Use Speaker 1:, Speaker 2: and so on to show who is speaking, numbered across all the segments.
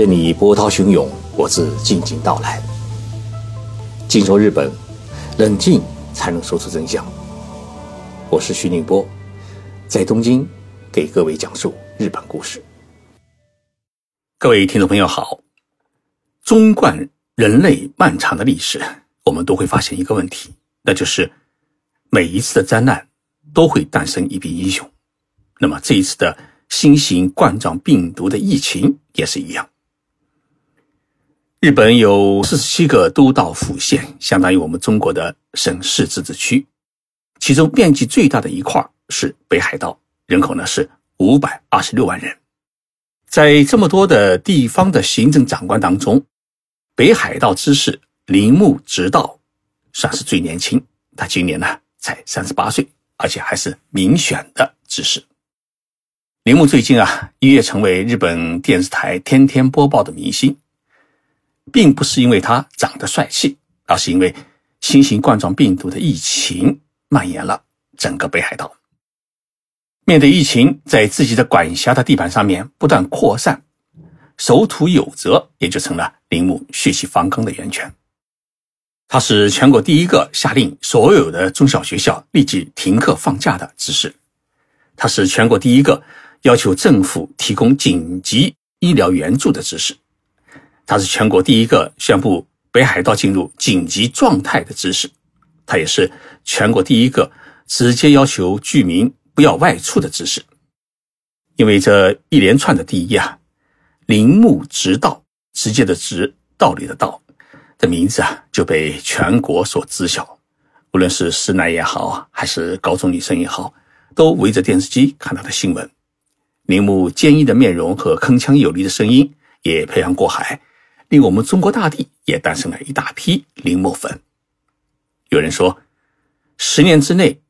Speaker 1: 任你波涛汹涌，我自静静到来。静说日本，冷静才能说出真相。我是徐宁波，在东京给各位讲述日本故事。各位听众朋友好，纵观人类漫长的历史，我们都会发现一个问题，那就是每一次的灾难都会诞生一批英雄。那么这一次的新型冠状病毒的疫情也是一样。日本有四十七个都道府县，相当于我们中国的省市自治区。其中面积最大的一块是北海道，人口呢是五百二十六万人。在这么多的地方的行政长官当中，北海道知事铃木直道算是最年轻，他今年呢才三十八岁，而且还是民选的知事。铃木最近啊一跃成为日本电视台天天播报的明星。并不是因为他长得帅气，而是因为新型冠状病毒的疫情蔓延了整个北海道。面对疫情在自己的管辖的地盘上面不断扩散，守土有责也就成了铃木血气方刚的源泉。他是全国第一个下令所有的中小学校立即停课放假的知识，他是全国第一个要求政府提供紧急医疗援助的知识。他是全国第一个宣布北海道进入紧急状态的知识，他也是全国第一个直接要求居民不要外出的知识。因为这一连串的第一啊，铃木直道，直接的直，道理的道的名字啊，就被全国所知晓。无论是师奶也好，还是高中女生也好，都围着电视机看他的新闻。铃木坚毅的面容和铿锵有力的声音也漂洋过海。令我们中国大地也诞生了一大批铃木粉。有人说，十年之内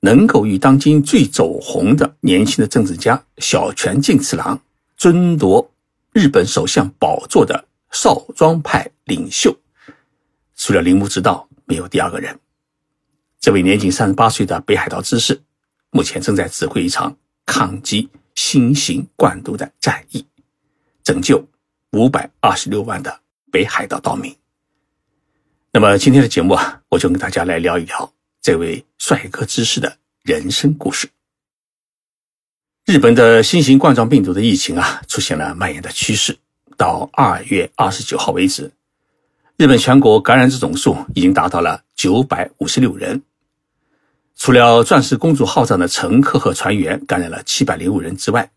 Speaker 1: 能够与当今最走红的年轻的政治家小泉进次郎争夺日本首相宝座的少庄派领袖，除了铃木之道，没有第二个人。这位年仅三十八岁的北海道知事，目前正在指挥一场抗击新型冠毒的战役，拯救。五百二十六万的北海道岛民。那么今天的节目啊，我就跟大家来聊一聊这位帅哥知识的人生故事。日本的新型冠状病毒的疫情啊，出现了蔓延的趋势。到二月二十九号为止，日本全国感染者总数已经达到了九百五十六人。除了“钻石公主号”上的乘客和船员感染了七百零五人之外，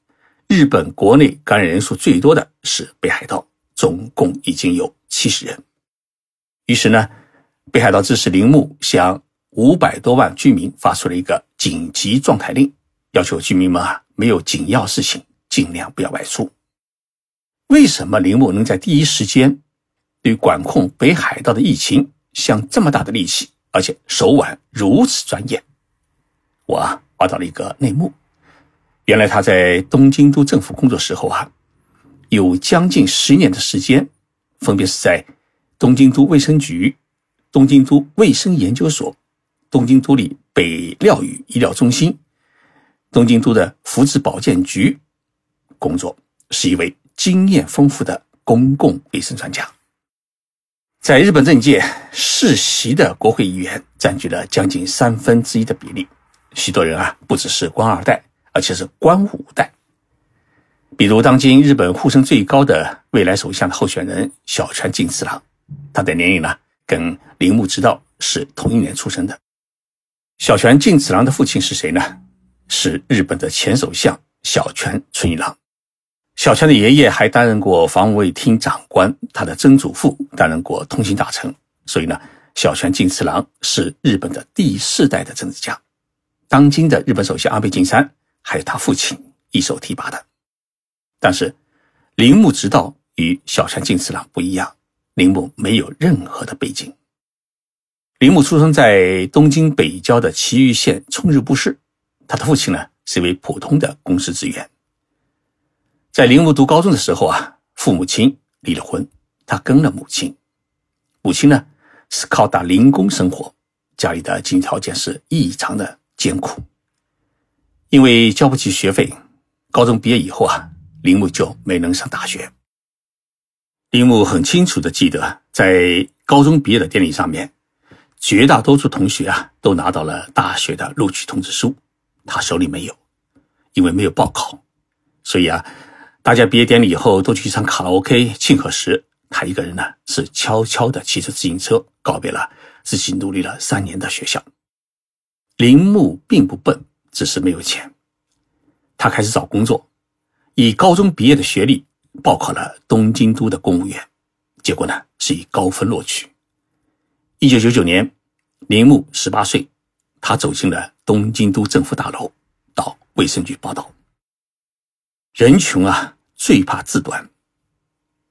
Speaker 1: 日本国内感染人数最多的是北海道，总共已经有七十人。于是呢，北海道知事铃木向五百多万居民发出了一个紧急状态令，要求居民们啊没有紧要事情尽量不要外出。为什么铃木能在第一时间对管控北海道的疫情下这么大的力气，而且手腕如此专业？我啊挖到了一个内幕。原来他在东京都政府工作时候啊，有将近十年的时间，分别是在东京都卫生局、东京都卫生研究所、东京都里北料语医疗中心、东京都的福祉保健局工作，是一位经验丰富的公共卫生专家。在日本政界，世袭的国会议员占据了将近三分之一的比例，许多人啊，不只是官二代。而且是官五代，比如当今日本呼声最高的未来首相的候选人小泉进次郎，他的年龄呢跟铃木直道是同一年出生的。小泉进次郎的父亲是谁呢？是日本的前首相小泉纯一郎。小泉的爷爷还担任过防卫厅长官，他的曾祖父担任过通信大臣。所以呢，小泉进次郎是日本的第四代的政治家。当今的日本首相安倍晋三。还有他父亲一手提拔的，但是铃木直道与小泉进次郎不一样，铃木没有任何的背景。铃木出生在东京北郊的埼玉县冲日部市，他的父亲呢是一位普通的公司职员。在铃木读高中的时候啊，父母亲离了婚，他跟了母亲。母亲呢是靠打零工生活，家里的经济条件是异常的艰苦。因为交不起学费，高中毕业以后啊，铃木就没能上大学。铃木很清楚的记得，在高中毕业的典礼上面，绝大多数同学啊都拿到了大学的录取通知书，他手里没有，因为没有报考，所以啊，大家毕业典礼以后都去唱卡拉 OK 庆贺时，他一个人呢是悄悄的骑着自行车告别了自己努力了三年的学校。铃木并不笨，只是没有钱，他开始找工作，以高中毕业的学历。报考了东京都的公务员，结果呢是以高分录取。一九九九年，铃木十八岁，他走进了东京都政府大楼，到卫生局报道。人穷啊，最怕志短。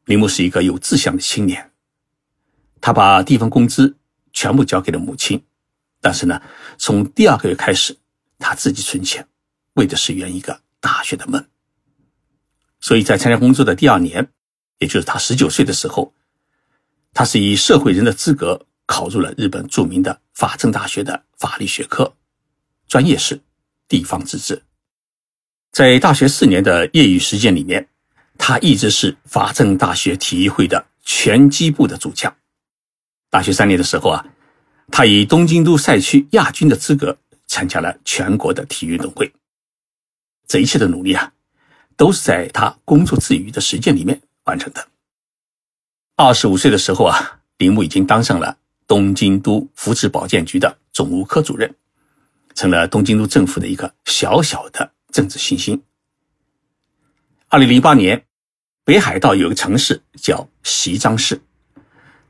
Speaker 1: 铃木是一个有志向的青年，他把地方工资全部交给了母亲，但是呢，从第二个月开始，他自己存钱，为的是圆一个大学的梦。所以在参加工作的第二年，也就是他十九岁的时候，他是以社会人的资格考入了日本著名的法政大学的法律学科，专业是地方自治。在大学四年的业余时间里面，他一直是法政大学体育会的拳击部的主将。大学三年的时候啊，他以东京都赛区亚军的资格参加了全国的体育运动会。这一切的努力啊！都是在他工作之余的时间里面完成的。二十五岁的时候啊，铃木已经当上了东京都福祉保健局的总务科主任，成了东京都政府的一个小小的政治新星。二零零八年，北海道有个城市叫西张市，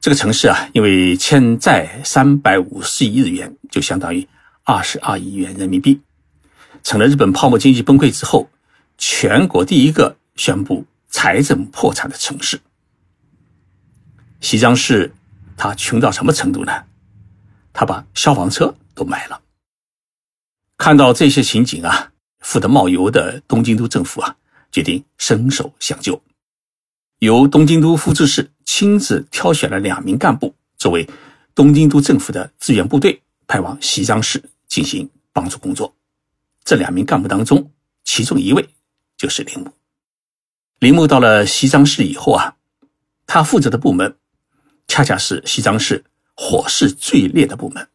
Speaker 1: 这个城市啊，因为欠债三百五十亿日元，就相当于二十二亿元人民币，成了日本泡沫经济崩溃之后。全国第一个宣布财政破产的城市，西张市，他穷到什么程度呢？他把消防车都卖了。看到这些情景啊，富得冒油的东京都政府啊，决定伸手相救，由东京都副知事亲自挑选了两名干部作为东京都政府的支援部队，派往西张市进行帮助工作。这两名干部当中，其中一位。就是铃木。铃木到了西张市以后啊，他负责的部门恰恰是西张市火势最烈的部门，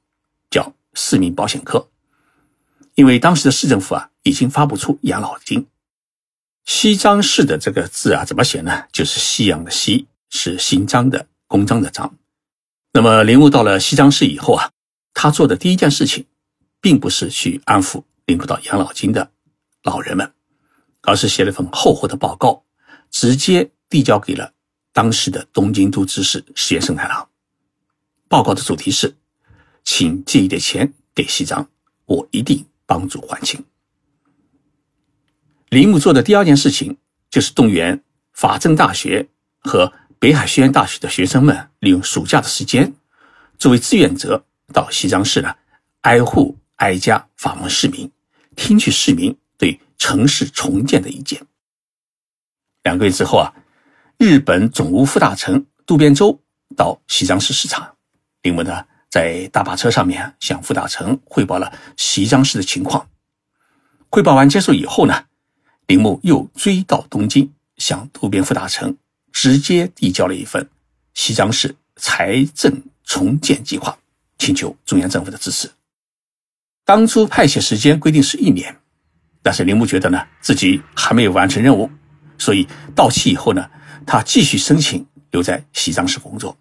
Speaker 1: 叫市民保险科。因为当时的市政府啊已经发不出养老金。西张市的这个字啊怎么写呢？就是西阳的西，是新章的公章的章。那么铃木到了西张市以后啊，他做的第一件事情，并不是去安抚领不到养老金的老人们。而是写了份厚厚的报告，直接递交给了当时的东京都知事石原慎太郎。报告的主题是：请借一点钱给西藏，我一定帮助还清。铃木做的第二件事情就是动员法政大学和北海学院大学的学生们，利用暑假的时间，作为志愿者到西藏市呢，挨户挨家访问市民，听取市民对。城市重建的意见。两个月之后啊，日本总务副大臣渡边周到西张市视察，铃木呢在大巴车上面向副大臣汇报了西张市的情况。汇报完结束以后呢，铃木又追到东京，向渡边副大臣直接递交了一份西张市财政重建计划，请求中央政府的支持。当初派遣时间规定是一年。但是铃木觉得呢，自己还没有完成任务，所以到期以后呢，他继续申请留在西藏市工作。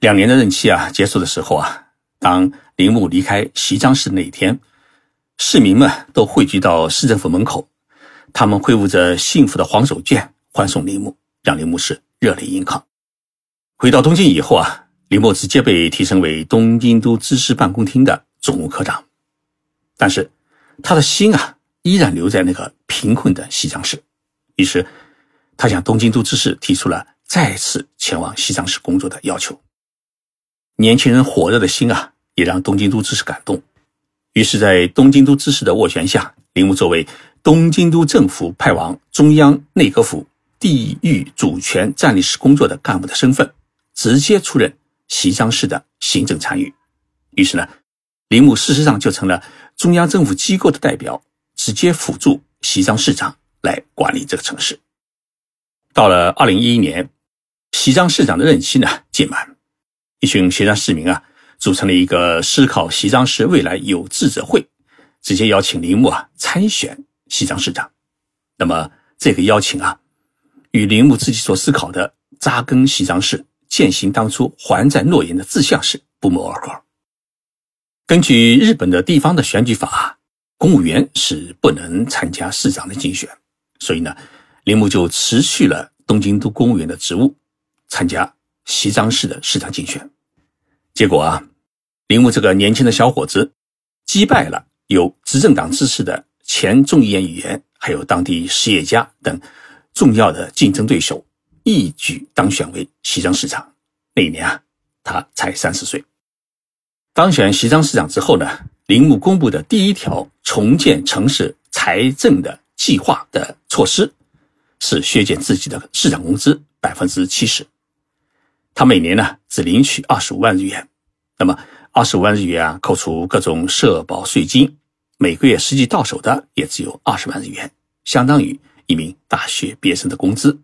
Speaker 1: 两年的任期啊结束的时候啊，当铃木离开西藏市那一天，市民们都汇聚到市政府门口，他们挥舞着幸福的黄手绢欢送铃木，让铃木是热泪盈眶。回到东京以后啊，铃木直接被提升为东京都知事办公厅的总务科长，但是他的心啊。依然留在那个贫困的西藏市，于是他向东京都知事提出了再次前往西藏市工作的要求。年轻人火热的心啊，也让东京都知事感动。于是，在东京都知事的斡旋下，铃木作为东京都政府派往中央内阁府地域主权战力室工作的干部的身份，直接出任西藏市的行政参与。于是呢，铃木事实上就成了中央政府机构的代表。直接辅助西藏市长来管理这个城市。到了二零一一年，西藏市长的任期呢届满，一群西藏市民啊组成了一个思考西藏市未来有志者会，直接邀请铃木啊参选西藏市长。那么这个邀请啊，与铃木自己所思考的扎根西藏市、践行当初还债诺言的志向是不谋而合。根据日本的地方的选举法，公务员是不能参加市长的竞选，所以呢，铃木就辞去了东京都公务员的职务。参加西藏市的市长竞选，结果啊，铃木这个年轻的小伙子击败了有执政党支持的前众议院议员，还有当地实业家等重要的竞争对手，一举当选为西藏市长。那一年啊，他才三十岁。当选西藏市长之后呢，铃木公布的第一条重建城市财政的计划的措施，是削减自己的市长工资百分之七十。他每年呢只领取二十五万日元，那么二十五万日元啊，扣除各种社保税金，每个月实际到手的也只有二十万日元，相当于一名大学毕业生的工资。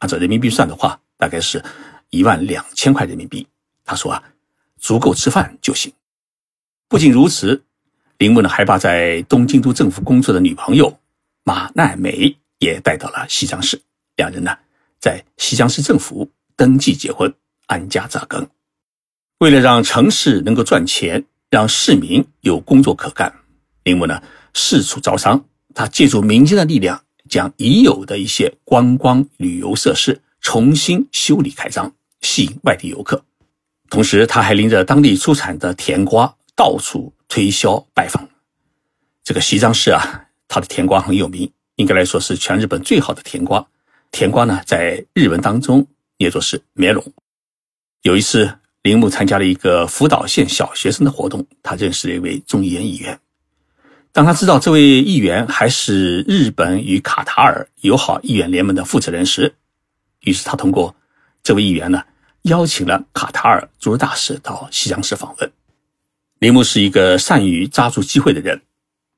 Speaker 1: 按照人民币算的话，大概是一万两千块人民币。他说啊，足够吃饭就行。不仅如此，铃木呢还把在东京都政府工作的女朋友马奈美也带到了西江市，两人呢在西江市政府登记结婚。安家扎根，为了让城市能够赚钱，让市民有工作可干，铃木呢四处招商。他借助民间的力量，将已有的一些观光旅游设施重新修理开张，吸引外地游客。同时，他还拎着当地出产的甜瓜到处推销拜访。这个西藏市啊，它的甜瓜很有名，应该来说是全日本最好的甜瓜。甜瓜呢，在日文当中也作是棉龙。有一次，铃木参加了一个福岛县小学生的活动，他认识了一位众议院议员。当他知道这位议员还是日本与卡塔尔友好议员联盟的负责人时，于是他通过这位议员呢，邀请了卡塔尔驻日大使到西江市访问。铃木是一个善于抓住机会的人。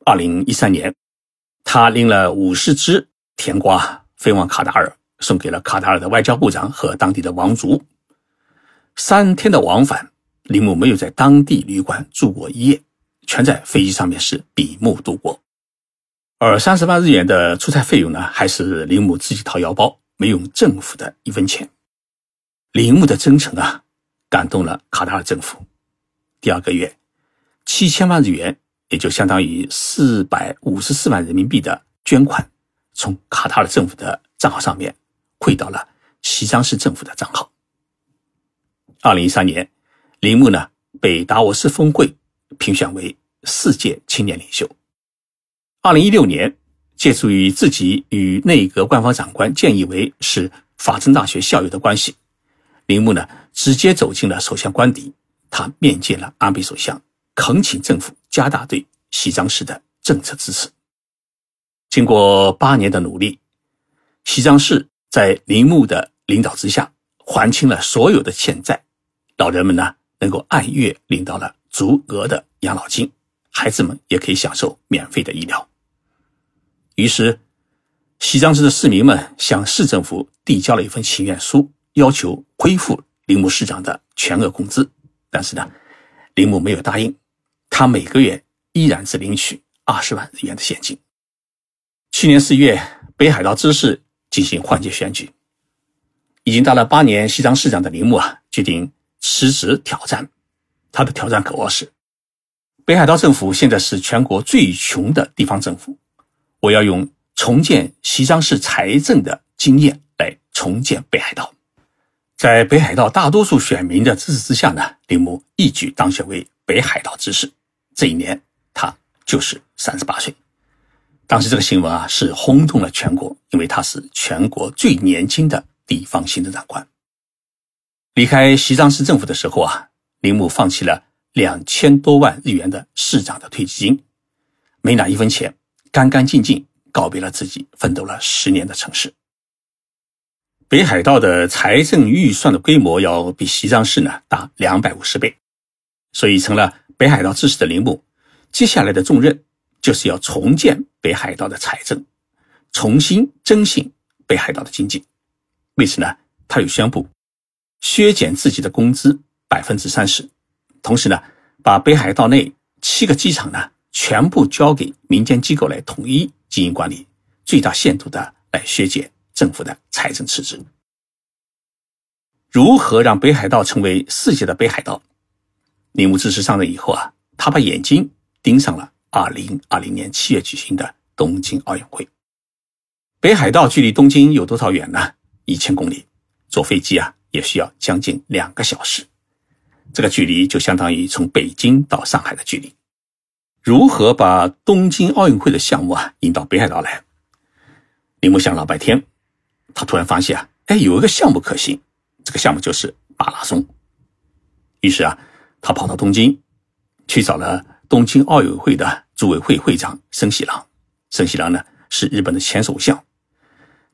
Speaker 1: 二零一三年，他拎了五十只甜瓜飞往卡塔尔，送给了卡塔尔的外交部长和当地的王族。三天的往返，铃木没有在当地旅馆住过一夜，全在飞机上面是比目度过。而三十万日元的出差费用呢，还是铃木自己掏腰包，没用政府的一分钱。铃木的真诚啊，感动了卡塔尔政府。第二个月，七千万日元，也就相当于四百五十四万人民币的捐款，从卡塔尔政府的账号上面汇到了西藏市政府的账号。二零一三年，铃木呢被达沃斯峰会评选为世界青年领袖。二零一六年，借助于自己与内阁官方长官建议为是法政大学校友的关系，铃木呢直接走进了首相官邸，他面见了安倍首相，恳请政府加大对西藏市的政策支持。经过八年的努力，西藏市在铃木的领导之下还清了所有的欠债。老人们呢，能够按月领到了足额的养老金，孩子们也可以享受免费的医疗。于是，西藏市的市民们向市政府递交了一份请愿书，要求恢复铃木市长的全额工资。但是呢，铃木没有答应，他每个月依然只领取二十万日元的现金。去年四月，北海道知事进行换届选举，已经当了八年西藏市长的铃木啊，决定。辞职挑战，他的挑战口号是：北海道政府现在是全国最穷的地方政府，我要用重建西藏市财政的经验来重建北海道。在北海道大多数选民的支持之下呢，铃木一举当选为北海道知事。这一年他就是三十八岁。当时这个新闻啊是轰动了全国，因为他是全国最年轻的地方行政长官。离开西藏市政府的时候啊，铃木放弃了两千多万日元的市长的退休金，没拿一分钱，干干净净告别了自己奋斗了十年的城市。北海道的财政预算的规模要比西藏市呢大两百五十倍，所以成了北海道知识的铃木，接下来的重任就是要重建北海道的财政，重新振兴北海道的经济。为此呢，他又宣布。削减自己的工资百分之三十，同时呢，把北海道内七个机场呢全部交给民间机构来统一经营管理，最大限度的来削减政府的财政赤字。如何让北海道成为世界的北海道？铃木自持上任以后啊，他把眼睛盯上了二零二零年七月举行的东京奥运会。北海道距离东京有多少远呢？一千公里，坐飞机啊也需要将近两个小时。这个距离就相当于从北京到上海的距离。如何把东京奥运会的项目啊引到北海道来？铃木想了半天，他突然发现啊，哎，有一个项目可行，这个项目就是马拉松。于是啊，他跑到东京，去找了东京奥运会的组委会会长森喜朗。森喜朗呢是日本的前首相。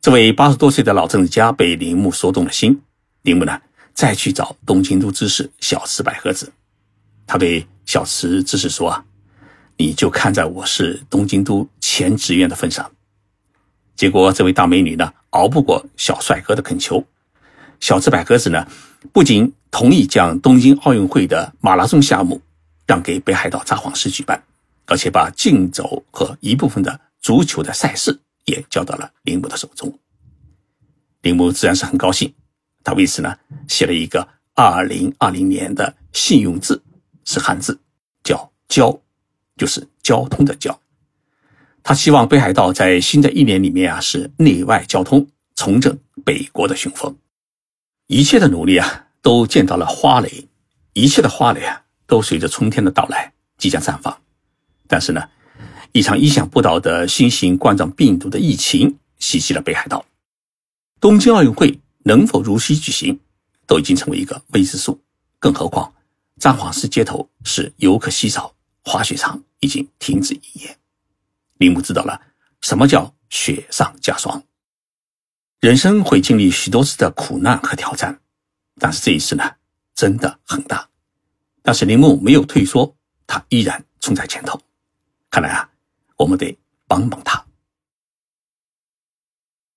Speaker 1: 这位八十多岁的老政治家被铃木说动了心。铃木呢再去找东京都知事小池百合子，他对小池知事说：“啊，你就看在我是东京都前职员的份上。”结果这位大美女呢熬不过小帅哥的恳求，小池百合子呢不仅同意将东京奥运会的马拉松项目让给北海道札幌市举办，而且把竞走和一部分的足球的赛事也交到了铃木的手中。铃木自然是很高兴。他为此呢写了一个二零二零年的信用字，是汉字，叫“交”，就是交通的“交”。他希望北海道在新的一年里面啊是内外交通重振北国的雄风。一切的努力啊都见到了花蕾，一切的花蕾啊都随着春天的到来即将绽放。但是呢，一场意想不到的新型冠状病毒的疫情袭击了北海道，东京奥运会。能否如期举行，都已经成为一个未知数。更何况，札幌市街头是游客稀少，滑雪场已经停止营业。铃木知道了什么叫雪上加霜。人生会经历许多次的苦难和挑战，但是这一次呢，真的很大。但是铃木没有退缩，他依然冲在前头。看来啊，我们得帮帮他。